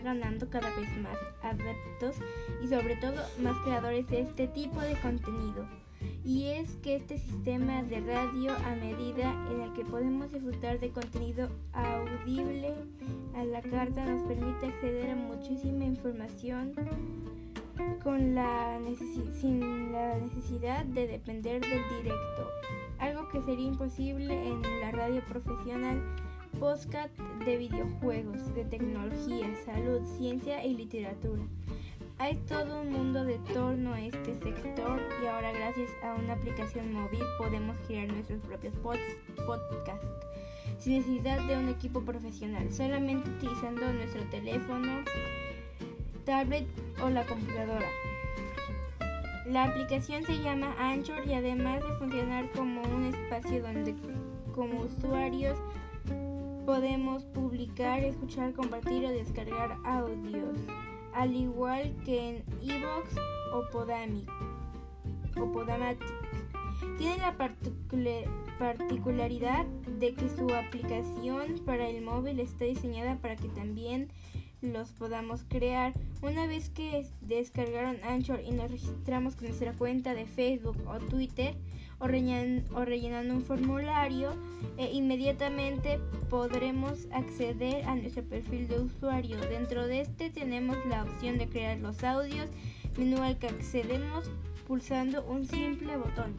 ganando cada vez más adeptos y sobre todo más creadores de este tipo de contenido. Y es que este sistema de radio a medida en el que podemos disfrutar de contenido audible a la carta nos permite acceder a muchísima información con sin la necesidad de depender del directo, algo que sería imposible en la radio profesional podcast de videojuegos, de tecnología, salud, ciencia y literatura. Hay todo un mundo de torno a este sector y ahora gracias a una aplicación móvil podemos crear nuestros propios podcasts sin necesidad de un equipo profesional, solamente utilizando nuestro teléfono, tablet o la computadora. La aplicación se llama Anchor y además de funcionar como un espacio donde como usuarios podemos publicar, escuchar, compartir o descargar audios, al igual que en Evox o Podamic o Podamatic. Tiene la particularidad de que su aplicación para el móvil está diseñada para que también los podamos crear. Una vez que descargaron Anchor y nos registramos con nuestra cuenta de Facebook o Twitter o, rellenando un formulario, e inmediatamente podremos acceder a nuestro perfil de usuario. Dentro de este tenemos la opción de crear los audios, menú al que accedemos pulsando un simple botón.